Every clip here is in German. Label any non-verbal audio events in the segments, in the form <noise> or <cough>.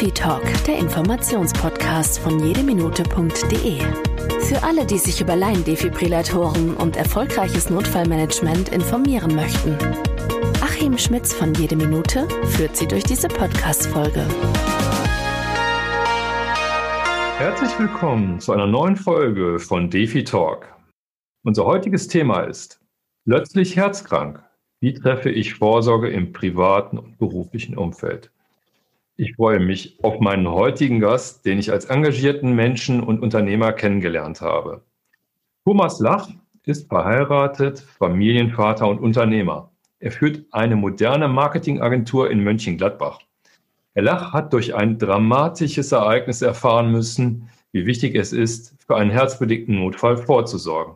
Defi Talk, der Informationspodcast von jedeminute.de. Für alle, die sich über Laiendefibrillatoren und erfolgreiches Notfallmanagement informieren möchten. Achim Schmitz von Jede Minute führt Sie durch diese Podcast-Folge. Herzlich willkommen zu einer neuen Folge von Defi Talk. Unser heutiges Thema ist plötzlich herzkrank. Wie treffe ich Vorsorge im privaten und beruflichen Umfeld? Ich freue mich auf meinen heutigen Gast, den ich als engagierten Menschen und Unternehmer kennengelernt habe. Thomas Lach ist verheiratet, Familienvater und Unternehmer. Er führt eine moderne Marketingagentur in Mönchengladbach. Herr Lach hat durch ein dramatisches Ereignis erfahren müssen, wie wichtig es ist, für einen herzbedingten Notfall vorzusorgen.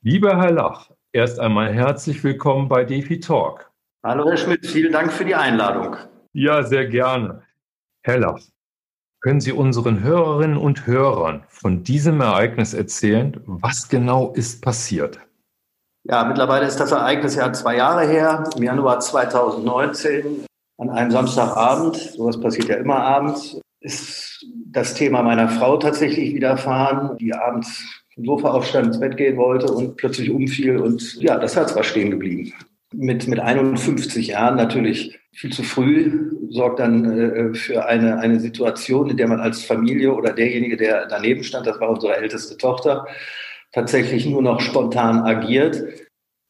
Lieber Herr Lach, erst einmal herzlich willkommen bei DeFi Talk. Hallo Herr Schmidt, vielen Dank für die Einladung. Ja, sehr gerne. Herr Laff, können Sie unseren Hörerinnen und Hörern von diesem Ereignis erzählen? Was genau ist passiert? Ja, mittlerweile ist das Ereignis ja zwei Jahre her, im Januar 2019, an einem Samstagabend, sowas passiert ja immer abends, ist das Thema meiner Frau tatsächlich widerfahren, die abends vom Sofa aufstand, ins Bett gehen wollte und plötzlich umfiel und ja, das Herz war stehen geblieben. Mit, mit 51 Jahren natürlich viel zu früh, sorgt dann äh, für eine, eine Situation, in der man als Familie oder derjenige, der daneben stand, das war unsere älteste Tochter, tatsächlich nur noch spontan agiert.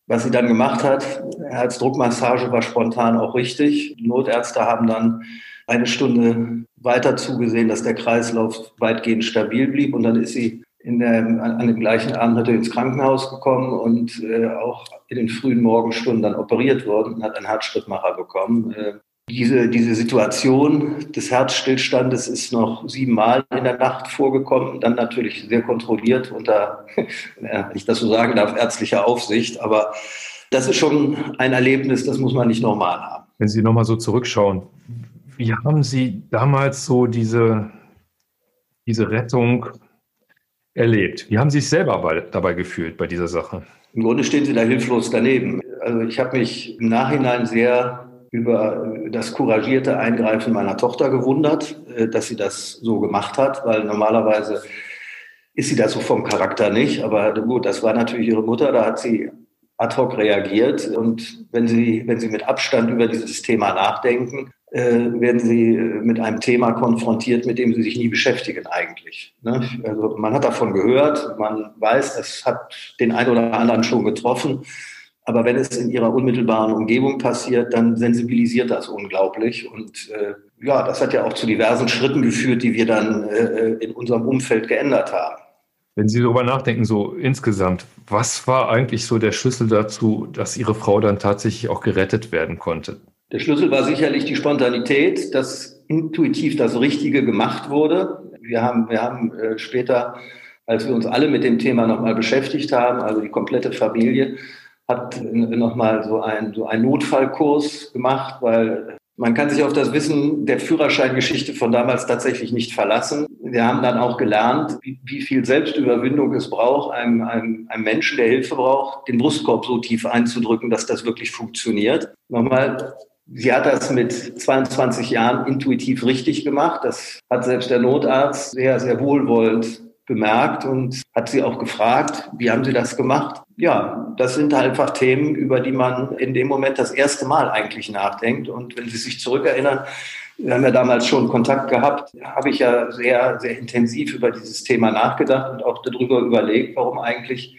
Was sie dann gemacht hat, Herzdruckmassage war spontan auch richtig. Notärzte haben dann eine Stunde weiter zugesehen, dass der Kreislauf weitgehend stabil blieb und dann ist sie in der, an dem gleichen Abend natürlich ins Krankenhaus gekommen und äh, auch in den frühen Morgenstunden dann operiert worden und hat einen Herzschrittmacher bekommen. Äh, diese, diese Situation des Herzstillstandes ist noch siebenmal in der Nacht vorgekommen, dann natürlich sehr kontrolliert unter, <laughs> wenn ich das so sagen darf, ärztlicher Aufsicht. Aber das ist schon ein Erlebnis, das muss man nicht normal haben. Wenn Sie nochmal so zurückschauen, wie haben Sie damals so diese, diese Rettung erlebt? Wie haben Sie sich selber dabei gefühlt bei dieser Sache? Im Grunde stehen Sie da hilflos daneben. Also ich habe mich im Nachhinein sehr über das couragierte Eingreifen meiner Tochter gewundert, äh, dass sie das so gemacht hat, weil normalerweise ist sie das so vom Charakter nicht. Aber gut, das war natürlich ihre Mutter, da hat sie ad hoc reagiert. Und wenn Sie, wenn Sie mit Abstand über dieses Thema nachdenken, werden sie äh, mit einem Thema konfrontiert, mit dem sie sich nie beschäftigen eigentlich. Ne? Also man hat davon gehört, man weiß, es hat den einen oder anderen schon getroffen. Aber wenn es in ihrer unmittelbaren Umgebung passiert, dann sensibilisiert das unglaublich. Und äh, ja, das hat ja auch zu diversen Schritten geführt, die wir dann äh, in unserem Umfeld geändert haben. Wenn Sie darüber nachdenken, so insgesamt, was war eigentlich so der Schlüssel dazu, dass Ihre Frau dann tatsächlich auch gerettet werden konnte? Der Schlüssel war sicherlich die Spontanität, dass intuitiv das Richtige gemacht wurde. Wir haben, wir haben äh, später, als wir uns alle mit dem Thema nochmal beschäftigt haben, also die komplette Familie, hat nochmal so ein, so ein Notfallkurs gemacht, weil man kann sich auf das Wissen der Führerscheingeschichte von damals tatsächlich nicht verlassen. Wir haben dann auch gelernt, wie, wie viel Selbstüberwindung es braucht, einem, einem, einem Menschen, der Hilfe braucht, den Brustkorb so tief einzudrücken, dass das wirklich funktioniert. Nochmal, Sie hat das mit 22 Jahren intuitiv richtig gemacht. Das hat selbst der Notarzt sehr, sehr wohlwollend bemerkt und hat sie auch gefragt, wie haben Sie das gemacht? Ja, das sind einfach Themen, über die man in dem Moment das erste Mal eigentlich nachdenkt. Und wenn Sie sich zurückerinnern, wir haben ja damals schon Kontakt gehabt, habe ich ja sehr, sehr intensiv über dieses Thema nachgedacht und auch darüber überlegt, warum eigentlich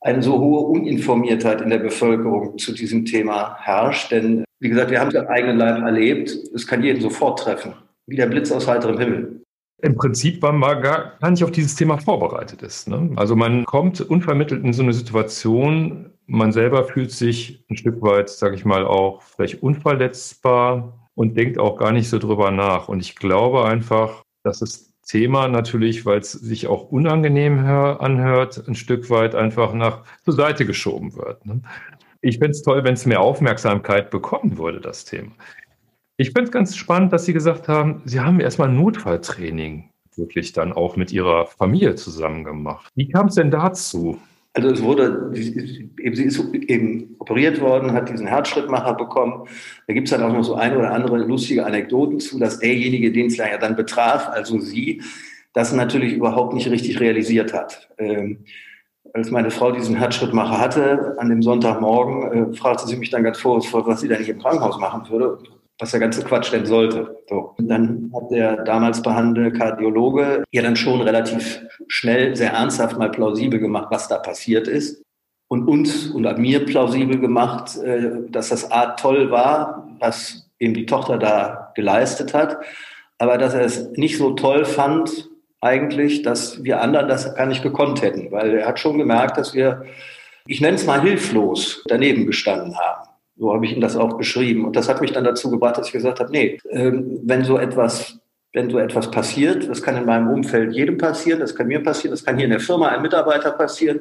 eine so hohe Uninformiertheit in der Bevölkerung zu diesem Thema herrscht. Denn wie gesagt, wir haben es am eigenen Leib erlebt. Es kann jeden sofort treffen, wie der Blitz aus heiterem Himmel. Im Prinzip, weil man gar, gar nicht auf dieses Thema vorbereitet ist. Ne? Also man kommt unvermittelt in so eine Situation, man selber fühlt sich ein Stück weit, sage ich mal, auch vielleicht unverletzbar und denkt auch gar nicht so drüber nach. Und ich glaube einfach, dass es Thema natürlich, weil es sich auch unangenehm hör, anhört, ein Stück weit einfach nach zur Seite geschoben wird. Ne? Ich finde es toll, wenn es mehr Aufmerksamkeit bekommen würde, das Thema. Ich finde es ganz spannend, dass Sie gesagt haben, Sie haben erstmal Notfalltraining wirklich dann auch mit Ihrer Familie zusammen gemacht. Wie kam es denn dazu? Also es wurde, eben, sie ist eben operiert worden, hat diesen Herzschrittmacher bekommen. Da gibt es dann auch noch so eine oder andere lustige Anekdoten zu, dass derjenige, den es ja dann betraf, also sie, das natürlich überhaupt nicht richtig realisiert hat. Ähm, als meine Frau diesen Herzschrittmacher hatte, an dem Sonntagmorgen, äh, fragte sie mich dann ganz vorwurfsvoll, was sie denn nicht im Krankenhaus machen würde, was der ganze Quatsch denn sollte. So. Und dann hat der damals behandelte Kardiologe ja dann schon relativ schnell, sehr ernsthaft mal plausibel gemacht, was da passiert ist. Und uns und an mir plausibel gemacht, äh, dass das A toll war, was eben die Tochter da geleistet hat, aber dass er es nicht so toll fand, eigentlich, dass wir anderen das gar nicht gekonnt hätten, weil er hat schon gemerkt, dass wir, ich nenne es mal hilflos, daneben gestanden haben. So habe ich ihm das auch beschrieben. Und das hat mich dann dazu gebracht, dass ich gesagt habe, nee, ähm, wenn so etwas, wenn so etwas passiert, das kann in meinem Umfeld jedem passieren, das kann mir passieren, das kann hier in der Firma einem Mitarbeiter passieren,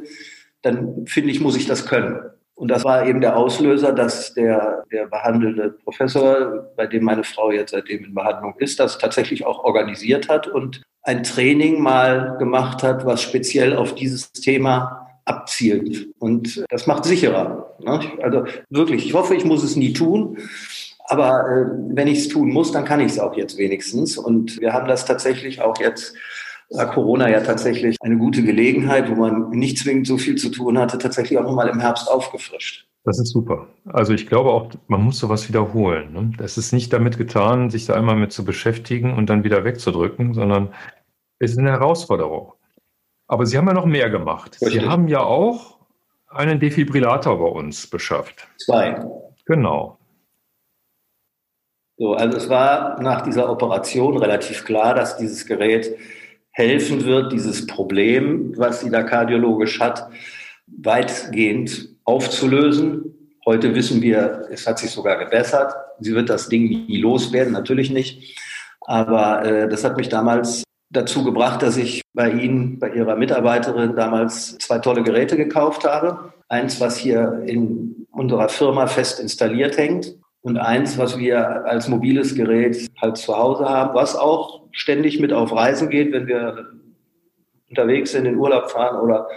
dann finde ich, muss ich das können. Und das war eben der Auslöser, dass der, der behandelnde Professor, bei dem meine Frau jetzt seitdem in Behandlung ist, das tatsächlich auch organisiert hat und ein Training mal gemacht hat, was speziell auf dieses Thema abzielt. Und das macht sicherer. Ne? Also wirklich, ich hoffe, ich muss es nie tun. Aber äh, wenn ich es tun muss, dann kann ich es auch jetzt wenigstens. Und wir haben das tatsächlich auch jetzt, war Corona ja tatsächlich eine gute Gelegenheit, wo man nicht zwingend so viel zu tun hatte, tatsächlich auch nochmal im Herbst aufgefrischt. Das ist super. Also ich glaube auch, man muss sowas wiederholen. Ne? Es ist nicht damit getan, sich da einmal mit zu beschäftigen und dann wieder wegzudrücken, sondern es ist eine Herausforderung. Aber Sie haben ja noch mehr gemacht. Richtig. Sie haben ja auch einen Defibrillator bei uns beschafft. Zwei. Genau. So, also es war nach dieser Operation relativ klar, dass dieses Gerät helfen wird, dieses Problem, was sie da kardiologisch hat, weitgehend aufzulösen. Heute wissen wir, es hat sich sogar gebessert. Sie wird das Ding nie loswerden, natürlich nicht. Aber äh, das hat mich damals dazu gebracht, dass ich bei Ihnen, bei Ihrer Mitarbeiterin damals zwei tolle Geräte gekauft habe. Eins, was hier in unserer Firma fest installiert hängt und eins, was wir als mobiles Gerät halt zu Hause haben, was auch ständig mit auf Reisen geht, wenn wir unterwegs sind, in Urlaub fahren oder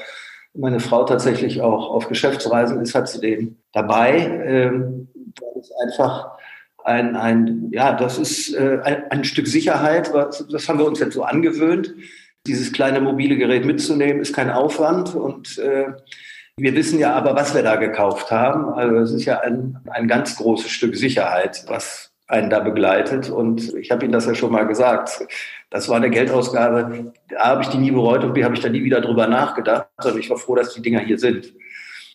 meine Frau tatsächlich auch auf Geschäftsreisen ist, hat sie den dabei. Ähm, das ist einfach ein, ein ja, das ist äh, ein, Stück Sicherheit. Was, das haben wir uns jetzt so angewöhnt. Dieses kleine mobile Gerät mitzunehmen, ist kein Aufwand. Und äh, wir wissen ja aber, was wir da gekauft haben. Also es ist ja ein, ein ganz großes Stück Sicherheit, was einen da begleitet. Und ich habe Ihnen das ja schon mal gesagt. Das war eine Geldausgabe. A, habe ich die nie bereut und B, habe ich da nie wieder drüber nachgedacht, sondern ich war froh, dass die Dinger hier sind.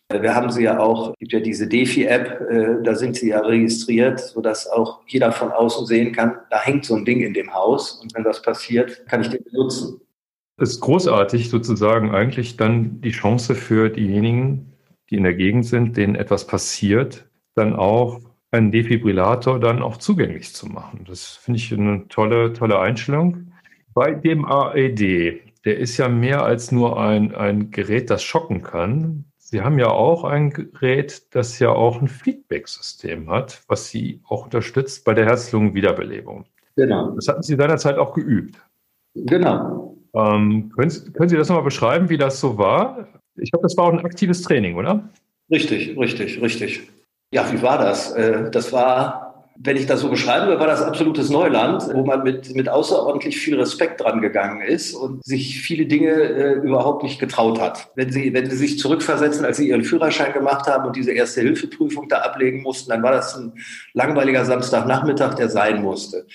Wir haben sie ja auch, gibt ja diese Defi-App, äh, da sind sie ja registriert, sodass auch jeder von außen sehen kann, da hängt so ein Ding in dem Haus und wenn das passiert, kann ich den benutzen. Es ist großartig sozusagen eigentlich dann die Chance für diejenigen, die in der Gegend sind, denen etwas passiert, dann auch einen Defibrillator dann auch zugänglich zu machen. Das finde ich eine tolle, tolle Einstellung. Bei dem AED, der ist ja mehr als nur ein, ein Gerät, das schocken kann. Sie haben ja auch ein Gerät, das ja auch ein Feedback-System hat, was Sie auch unterstützt bei der Herz-Lungen-Wiederbelebung. Genau. Das hatten Sie seinerzeit auch geübt. Genau. Ähm, können, können Sie das nochmal beschreiben, wie das so war? Ich glaube, das war auch ein aktives Training, oder? Richtig, richtig, richtig. Ja, wie war das? Äh, das war, wenn ich das so beschreiben will, war das absolutes Neuland, wo man mit, mit außerordentlich viel Respekt dran gegangen ist und sich viele Dinge äh, überhaupt nicht getraut hat. Wenn Sie, wenn Sie sich zurückversetzen, als Sie Ihren Führerschein gemacht haben und diese erste Hilfeprüfung da ablegen mussten, dann war das ein langweiliger Samstagnachmittag, der sein musste.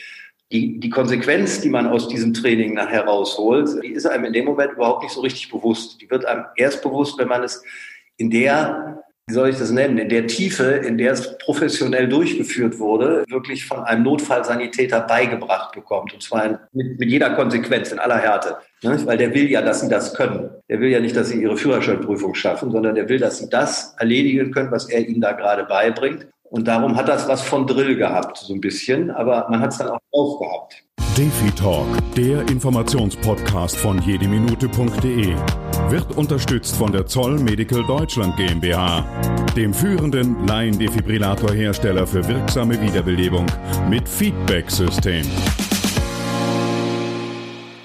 Die, die Konsequenz, die man aus diesem Training nachher rausholt, die ist einem in dem Moment überhaupt nicht so richtig bewusst. Die wird einem erst bewusst, wenn man es in der wie soll ich das nennen, in der Tiefe, in der es professionell durchgeführt wurde, wirklich von einem Notfallsanitäter beigebracht bekommt. Und zwar mit, mit jeder Konsequenz, in aller Härte. Ne? Weil der will ja, dass sie das können. Der will ja nicht, dass sie ihre Führerscheinprüfung schaffen, sondern der will, dass sie das erledigen können, was er ihnen da gerade beibringt. Und darum hat das was von Drill gehabt, so ein bisschen. Aber man hat es dann auch drauf gehabt. Defi Talk, der Informationspodcast von jedeminute.de, wird unterstützt von der Zoll Medical Deutschland GmbH, dem führenden Laiendefibrillatorhersteller für wirksame Wiederbelebung mit Feedback-System.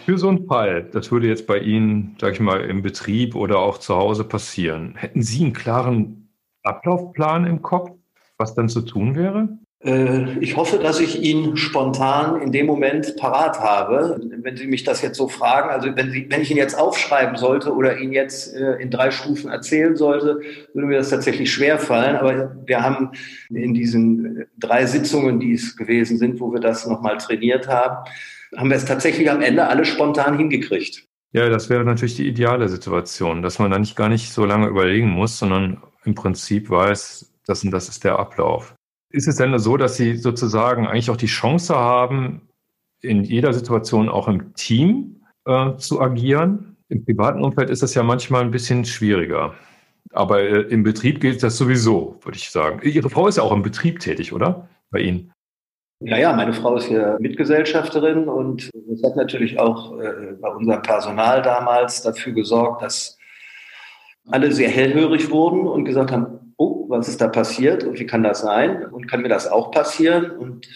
Für so einen Fall, das würde jetzt bei Ihnen, sag ich mal, im Betrieb oder auch zu Hause passieren. Hätten Sie einen klaren Ablaufplan im Kopf, was dann zu tun wäre? Äh, ich hoffe, dass ich ihn spontan in dem Moment parat habe. Wenn Sie mich das jetzt so fragen, also wenn, Sie, wenn ich ihn jetzt aufschreiben sollte oder ihn jetzt äh, in drei Stufen erzählen sollte, würde mir das tatsächlich schwer fallen. Aber wir haben in diesen drei Sitzungen, die es gewesen sind, wo wir das nochmal trainiert haben, haben wir es tatsächlich am Ende alle spontan hingekriegt. Ja, das wäre natürlich die ideale Situation, dass man da nicht gar nicht so lange überlegen muss, sondern im Prinzip weiß, das und das ist der Ablauf. Ist es denn so, dass Sie sozusagen eigentlich auch die Chance haben, in jeder Situation auch im Team äh, zu agieren? Im privaten Umfeld ist das ja manchmal ein bisschen schwieriger. Aber äh, im Betrieb gilt das sowieso, würde ich sagen. Ihre Frau ist ja auch im Betrieb tätig, oder? Bei Ihnen? Ja, ja, meine Frau ist hier Mitgesellschafterin und das hat natürlich auch äh, bei unserem Personal damals dafür gesorgt, dass alle sehr hellhörig wurden und gesagt haben, oh, was ist da passiert und wie kann das sein und kann mir das auch passieren? Und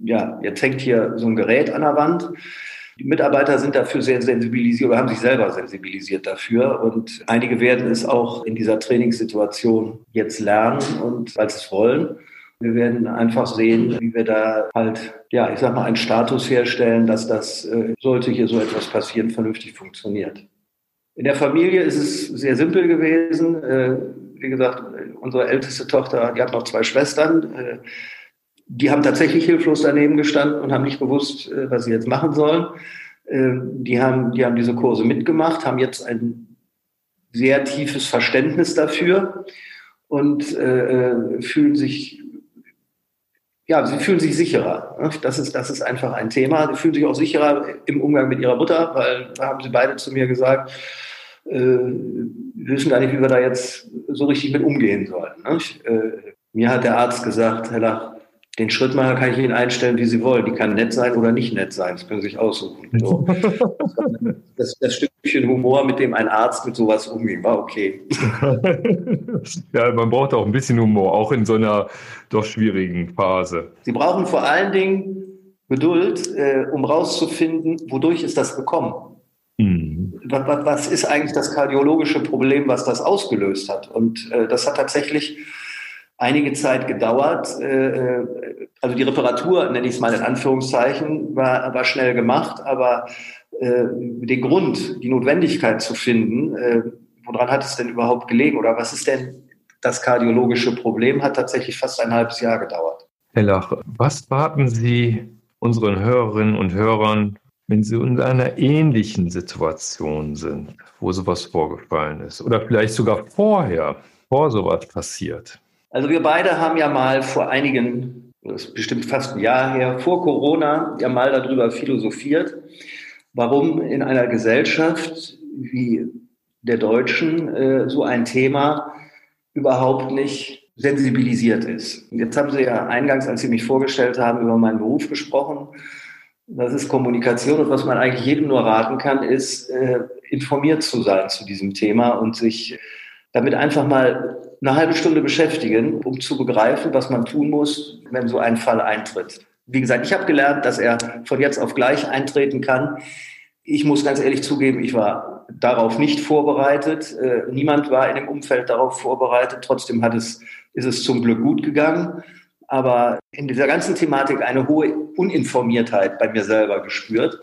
ja, jetzt hängt hier so ein Gerät an der Wand. Die Mitarbeiter sind dafür sehr sensibilisiert oder haben sich selber sensibilisiert dafür. Und einige werden es auch in dieser Trainingssituation jetzt lernen und sie es wollen. Wir werden einfach sehen, wie wir da halt, ja, ich sag mal, einen Status herstellen, dass das, äh, sollte hier so etwas passieren, vernünftig funktioniert. In der Familie ist es sehr simpel gewesen. Äh, wie gesagt, unsere älteste Tochter, die hat noch zwei Schwestern. Äh, die haben tatsächlich hilflos daneben gestanden und haben nicht gewusst, äh, was sie jetzt machen sollen. Äh, die haben, die haben diese Kurse mitgemacht, haben jetzt ein sehr tiefes Verständnis dafür und äh, fühlen sich ja, sie fühlen sich sicherer. Das ist, das ist einfach ein Thema. Sie fühlen sich auch sicherer im Umgang mit ihrer Mutter, weil da haben sie beide zu mir gesagt, wissen gar nicht, wie wir da jetzt so richtig mit umgehen sollen. Ne? Äh, mir hat der Arzt gesagt, Herr Lach, den Schrittmacher kann ich Ihnen einstellen, wie Sie wollen. Die kann nett sein oder nicht nett sein. Das können Sie sich aussuchen. So. <laughs> Das, das, Stückchen Humor, mit dem ein Arzt mit sowas umging, war okay. <laughs> Ja, man braucht auch ein bisschen Humor, auch in so einer doch schwierigen Phase. Sie brauchen vor allen Dingen Geduld, äh, um rauszufinden, wodurch ist das gekommen. Was, was, ist eigentlich das kardiologische Problem, was das ausgelöst hat? Und äh, das hat tatsächlich einige Zeit gedauert. Äh, äh also die Reparatur, nenne ich es mal in Anführungszeichen, war, war schnell gemacht, aber äh, den Grund, die Notwendigkeit zu finden, äh, woran hat es denn überhaupt gelegen oder was ist denn das kardiologische Problem, hat tatsächlich fast ein halbes Jahr gedauert. Herr Lach, was warten Sie unseren Hörerinnen und Hörern wenn Sie in einer ähnlichen Situation sind, wo sowas vorgefallen ist oder vielleicht sogar vorher, vor sowas passiert? Also wir beide haben ja mal vor einigen, das ist bestimmt fast ein Jahr her, vor Corona ja mal darüber philosophiert, warum in einer Gesellschaft wie der Deutschen äh, so ein Thema überhaupt nicht sensibilisiert ist. Jetzt haben Sie ja eingangs, als Sie mich vorgestellt haben, über meinen Beruf gesprochen. Das ist Kommunikation und was man eigentlich jedem nur raten kann, ist, äh, informiert zu sein zu diesem Thema und sich damit einfach mal eine halbe Stunde beschäftigen, um zu begreifen, was man tun muss, wenn so ein Fall eintritt. Wie gesagt, ich habe gelernt, dass er von jetzt auf gleich eintreten kann. Ich muss ganz ehrlich zugeben, ich war darauf nicht vorbereitet. Äh, niemand war in dem Umfeld darauf vorbereitet. Trotzdem hat es, ist es zum Glück gut gegangen aber in dieser ganzen Thematik eine hohe Uninformiertheit bei mir selber gespürt.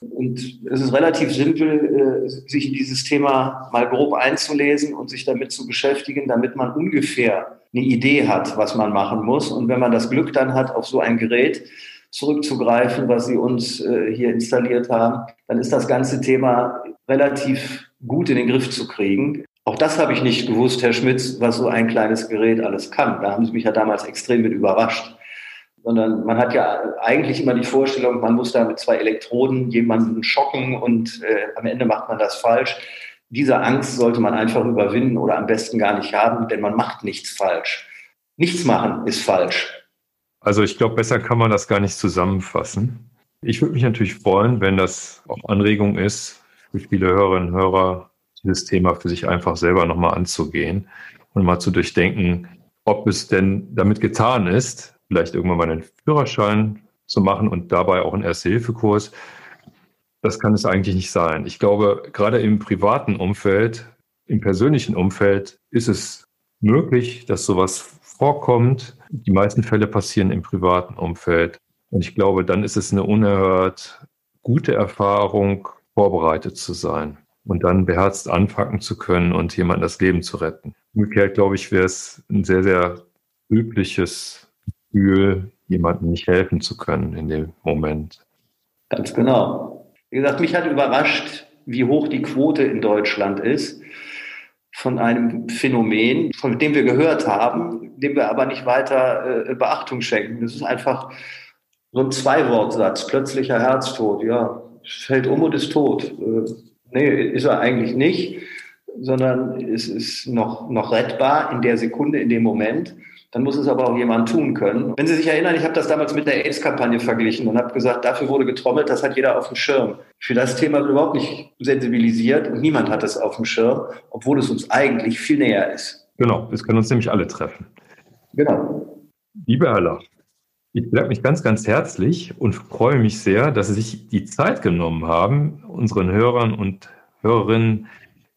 Und es ist relativ simpel, äh, sich in dieses Thema mal grob einzulesen und sich damit zu beschäftigen, damit man ungefähr eine Idee hat, was man machen muss. Und wenn man das Glück dann hat, auf so ein Gerät zurückzugreifen, was Sie uns äh, hier installiert haben, dann ist das ganze Thema relativ gut in den Griff zu kriegen. Auch das habe ich nicht gewusst, Herr Schmitz, was so ein kleines Gerät alles kann. Da haben Sie mich ja damals extrem mit überrascht. Sondern man hat ja eigentlich immer die Vorstellung, man muss da mit zwei Elektroden jemanden schocken und äh, am Ende macht man das falsch. Diese Angst sollte man einfach überwinden oder am besten gar nicht haben, denn man macht nichts falsch. Nichts machen ist falsch. Also ich glaube, besser kann man das gar nicht zusammenfassen. Ich würde mich natürlich freuen, wenn das auch Anregung ist für viele Hörerinnen und Hörer, dieses Thema für sich einfach selber nochmal anzugehen und mal zu durchdenken, ob es denn damit getan ist, vielleicht irgendwann mal einen Führerschein zu machen und dabei auch einen Erste-Hilfe-Kurs. das kann es eigentlich nicht sein. Ich glaube, gerade im privaten Umfeld, im persönlichen Umfeld ist es möglich, dass sowas vorkommt. Die meisten Fälle passieren im privaten Umfeld. Und ich glaube, dann ist es eine unerhört gute Erfahrung, vorbereitet zu sein und dann beherzt anpacken zu können und jemandem das Leben zu retten. Umgekehrt, glaube ich, wäre es ein sehr, sehr übliches Gefühl, jemandem nicht helfen zu können in dem Moment. Ganz genau. Wie gesagt, mich hat überrascht, wie hoch die Quote in Deutschland ist von einem Phänomen, von dem wir gehört haben, dem wir aber nicht weiter äh, Beachtung schenken. Das ist einfach so ein Zwei-Wort-Satz, plötzlicher Herztod. Ja, fällt um und ist tot. Äh, nee, ist er eigentlich nicht, sondern es ist noch, noch rettbar in der Sekunde, in dem Moment. Dann muss es aber auch jemand tun können. Wenn Sie sich erinnern, ich habe das damals mit der AIDS-Kampagne verglichen und habe gesagt, dafür wurde getrommelt, das hat jeder auf dem Schirm. Für das Thema wird überhaupt nicht sensibilisiert und niemand hat es auf dem Schirm, obwohl es uns eigentlich viel näher ist. Genau, es können uns nämlich alle treffen. Genau. Lieber Herr Lach, ich bedanke mich ganz, ganz herzlich und freue mich sehr, dass Sie sich die Zeit genommen haben, unseren Hörern und Hörerinnen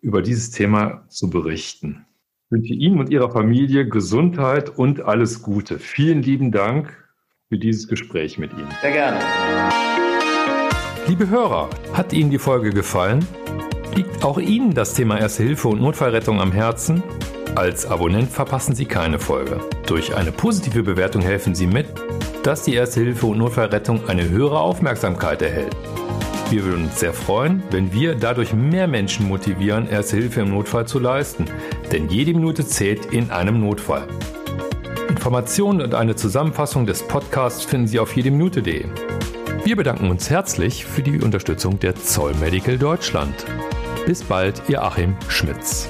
über dieses Thema zu berichten. Ich wünsche Ihnen und Ihrer Familie Gesundheit und alles Gute. Vielen lieben Dank für dieses Gespräch mit Ihnen. Sehr gerne. Liebe Hörer, hat Ihnen die Folge gefallen? Liegt auch Ihnen das Thema Erste Hilfe und Notfallrettung am Herzen? Als Abonnent verpassen Sie keine Folge. Durch eine positive Bewertung helfen Sie mit, dass die Erste Hilfe und Notfallrettung eine höhere Aufmerksamkeit erhält. Wir würden uns sehr freuen, wenn wir dadurch mehr Menschen motivieren, Erste Hilfe im Notfall zu leisten, denn jede Minute zählt in einem Notfall. Informationen und eine Zusammenfassung des Podcasts finden Sie auf jedeminute.de. Wir bedanken uns herzlich für die Unterstützung der Zoll Medical Deutschland. Bis bald, Ihr Achim Schmitz.